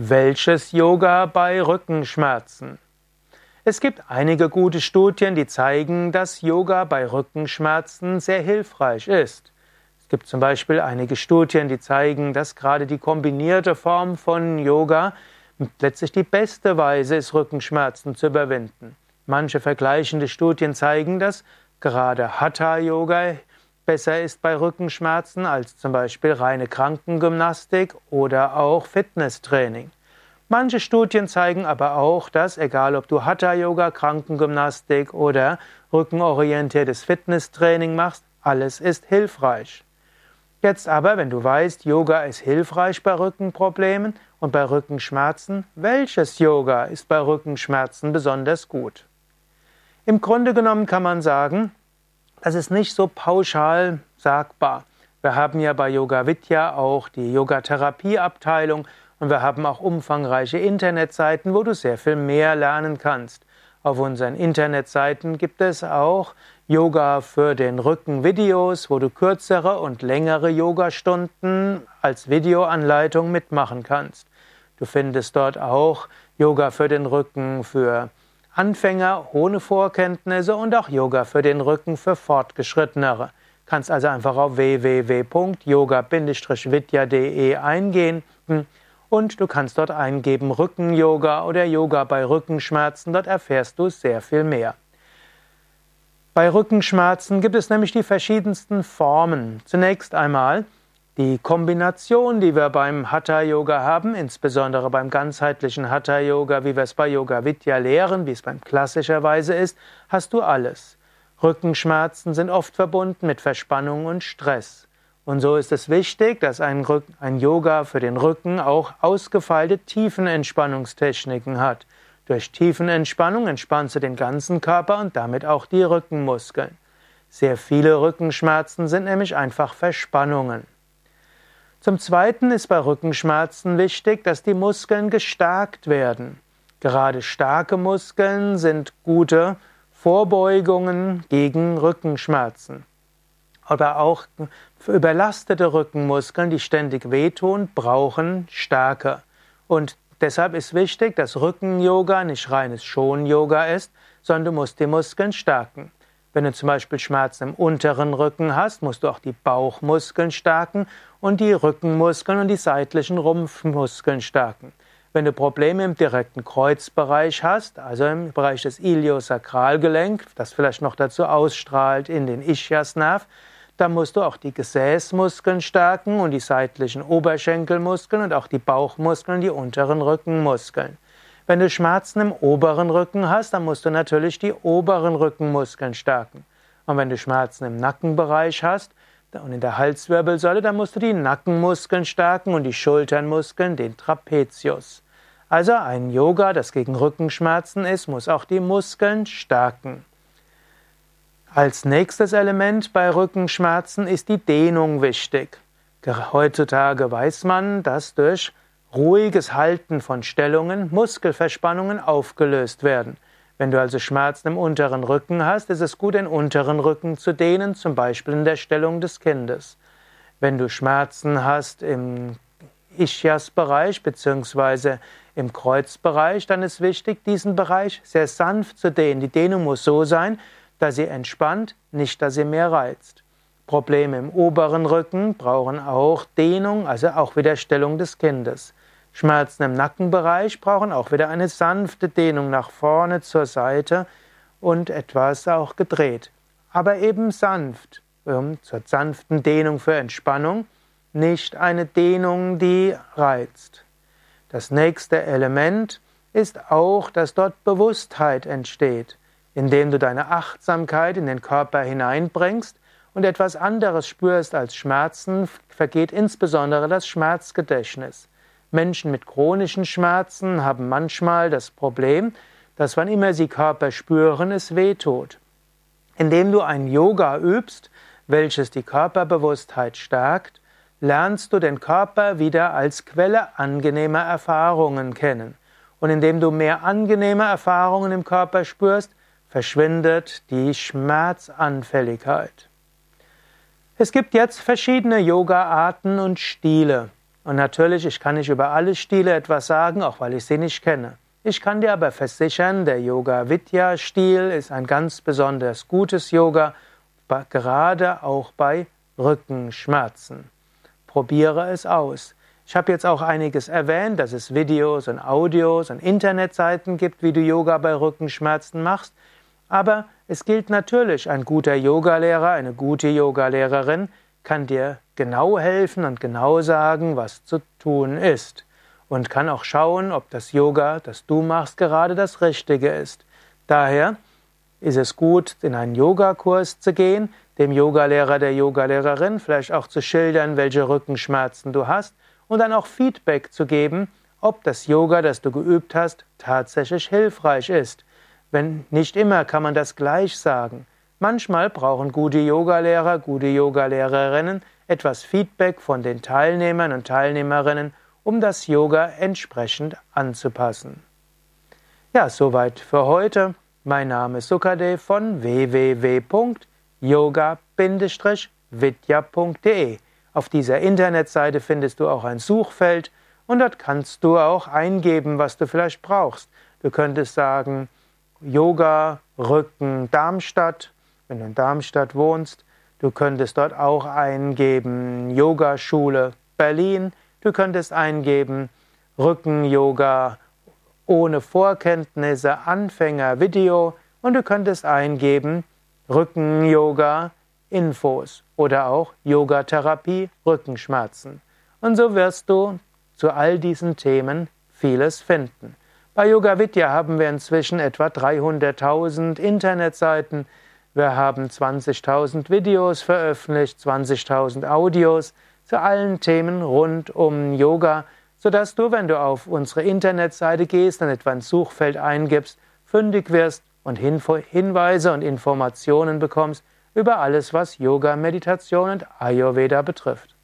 Welches Yoga bei Rückenschmerzen? Es gibt einige gute Studien, die zeigen, dass Yoga bei Rückenschmerzen sehr hilfreich ist. Es gibt zum Beispiel einige Studien, die zeigen, dass gerade die kombinierte Form von Yoga letztlich die beste Weise ist, Rückenschmerzen zu überwinden. Manche vergleichende Studien zeigen, dass gerade Hatha-Yoga besser ist bei Rückenschmerzen als zum Beispiel reine Krankengymnastik oder auch Fitnesstraining. Manche Studien zeigen aber auch, dass egal ob du Hatha-Yoga, Krankengymnastik oder rückenorientiertes Fitnesstraining machst, alles ist hilfreich. Jetzt aber, wenn du weißt, Yoga ist hilfreich bei Rückenproblemen und bei Rückenschmerzen, welches Yoga ist bei Rückenschmerzen besonders gut? Im Grunde genommen kann man sagen, das ist nicht so pauschal sagbar. Wir haben ja bei Yoga Vidya auch die Yogatherapie-Abteilung und wir haben auch umfangreiche Internetseiten, wo du sehr viel mehr lernen kannst. Auf unseren Internetseiten gibt es auch Yoga für den Rücken Videos, wo du kürzere und längere Yogastunden als Videoanleitung mitmachen kannst. Du findest dort auch Yoga für den Rücken für Anfänger ohne Vorkenntnisse und auch Yoga für den Rücken für Fortgeschrittenere. Kannst also einfach auf www.yoga-vidya.de eingehen und du kannst dort eingeben Rücken-Yoga oder Yoga bei Rückenschmerzen. Dort erfährst du sehr viel mehr. Bei Rückenschmerzen gibt es nämlich die verschiedensten Formen. Zunächst einmal die Kombination, die wir beim Hatha Yoga haben, insbesondere beim ganzheitlichen Hatha Yoga, wie wir es bei Yoga Vidya lehren, wie es beim klassischerweise ist, hast du alles. Rückenschmerzen sind oft verbunden mit Verspannung und Stress. Und so ist es wichtig, dass ein, ein Yoga für den Rücken auch ausgefeilte Tiefenentspannungstechniken hat. Durch Tiefenentspannung entspannst du den ganzen Körper und damit auch die Rückenmuskeln. Sehr viele Rückenschmerzen sind nämlich einfach Verspannungen. Zum Zweiten ist bei Rückenschmerzen wichtig, dass die Muskeln gestärkt werden. Gerade starke Muskeln sind gute Vorbeugungen gegen Rückenschmerzen. Aber auch überlastete Rückenmuskeln, die ständig wehtun, brauchen Stärke. Und deshalb ist wichtig, dass Rücken-Yoga nicht reines Schon-Yoga ist, sondern du musst die Muskeln stärken. Wenn du zum Beispiel Schmerzen im unteren Rücken hast, musst du auch die Bauchmuskeln stärken und die Rückenmuskeln und die seitlichen Rumpfmuskeln stärken. Wenn du Probleme im direkten Kreuzbereich hast, also im Bereich des Iliosakralgelenk, das vielleicht noch dazu ausstrahlt in den Ischiasnerv, dann musst du auch die Gesäßmuskeln stärken und die seitlichen Oberschenkelmuskeln und auch die Bauchmuskeln und die unteren Rückenmuskeln. Wenn du Schmerzen im oberen Rücken hast, dann musst du natürlich die oberen Rückenmuskeln stärken. Und wenn du Schmerzen im Nackenbereich hast und in der Halswirbelsäule, dann musst du die Nackenmuskeln stärken und die Schulternmuskeln, den Trapezius. Also ein Yoga, das gegen Rückenschmerzen ist, muss auch die Muskeln stärken. Als nächstes Element bei Rückenschmerzen ist die Dehnung wichtig. Heutzutage weiß man, dass durch ruhiges Halten von Stellungen Muskelverspannungen aufgelöst werden. Wenn du also Schmerzen im unteren Rücken hast, ist es gut, den unteren Rücken zu dehnen, zum Beispiel in der Stellung des Kindes. Wenn du Schmerzen hast im Ischias-Bereich bzw. im Kreuzbereich, dann ist wichtig, diesen Bereich sehr sanft zu dehnen. Die Dehnung muss so sein, dass sie entspannt, nicht dass sie mehr reizt. Probleme im oberen Rücken brauchen auch Dehnung, also auch wieder Stellung des Kindes. Schmerzen im Nackenbereich brauchen auch wieder eine sanfte Dehnung nach vorne, zur Seite und etwas auch gedreht. Aber eben sanft, zur sanften Dehnung für Entspannung, nicht eine Dehnung, die reizt. Das nächste Element ist auch, dass dort Bewusstheit entsteht, indem du deine Achtsamkeit in den Körper hineinbringst und etwas anderes spürst als Schmerzen, vergeht insbesondere das Schmerzgedächtnis. Menschen mit chronischen Schmerzen haben manchmal das Problem, dass wann immer sie Körper spüren, es weh tut. Indem du ein Yoga übst, welches die Körperbewusstheit stärkt, lernst du den Körper wieder als Quelle angenehmer Erfahrungen kennen. Und indem du mehr angenehme Erfahrungen im Körper spürst, verschwindet die Schmerzanfälligkeit. Es gibt jetzt verschiedene Yoga-Arten und Stile. Und natürlich, ich kann nicht über alle Stile etwas sagen, auch weil ich sie nicht kenne. Ich kann dir aber versichern, der Yoga Vidya Stil ist ein ganz besonders gutes Yoga, gerade auch bei Rückenschmerzen. Probiere es aus. Ich habe jetzt auch einiges erwähnt, dass es Videos und Audios und Internetseiten gibt, wie du Yoga bei Rückenschmerzen machst. Aber es gilt natürlich, ein guter Yogalehrer, eine gute Yogalehrerin kann dir genau helfen und genau sagen, was zu tun ist. Und kann auch schauen, ob das Yoga, das du machst, gerade das Richtige ist. Daher ist es gut, in einen Yogakurs zu gehen, dem Yogalehrer, der Yogalehrerin vielleicht auch zu schildern, welche Rückenschmerzen du hast und dann auch Feedback zu geben, ob das Yoga, das du geübt hast, tatsächlich hilfreich ist. Wenn nicht immer kann man das gleich sagen. Manchmal brauchen gute Yogalehrer, gute Yogalehrerinnen etwas Feedback von den Teilnehmern und Teilnehmerinnen, um das Yoga entsprechend anzupassen. Ja, soweit für heute. Mein Name ist Sukadev von www.yoga-vidya.de. Auf dieser Internetseite findest du auch ein Suchfeld und dort kannst du auch eingeben, was du vielleicht brauchst. Du könntest sagen Yoga, Rücken, Darmstadt, wenn du in Darmstadt wohnst. Du könntest dort auch eingeben Yogaschule Berlin. Du könntest eingeben Rücken-Yoga ohne Vorkenntnisse, Anfänger-Video und du könntest eingeben Rücken-Yoga Infos oder auch Yogatherapie, Rückenschmerzen. Und so wirst du zu all diesen Themen vieles finden. Bei Yoga Vidya haben wir inzwischen etwa 300.000 Internetseiten. Wir haben 20.000 Videos veröffentlicht, 20.000 Audios zu allen Themen rund um Yoga, sodass du, wenn du auf unsere Internetseite gehst und etwa ein Suchfeld eingibst, fündig wirst und Hinweise und Informationen bekommst über alles, was Yoga, Meditation und Ayurveda betrifft.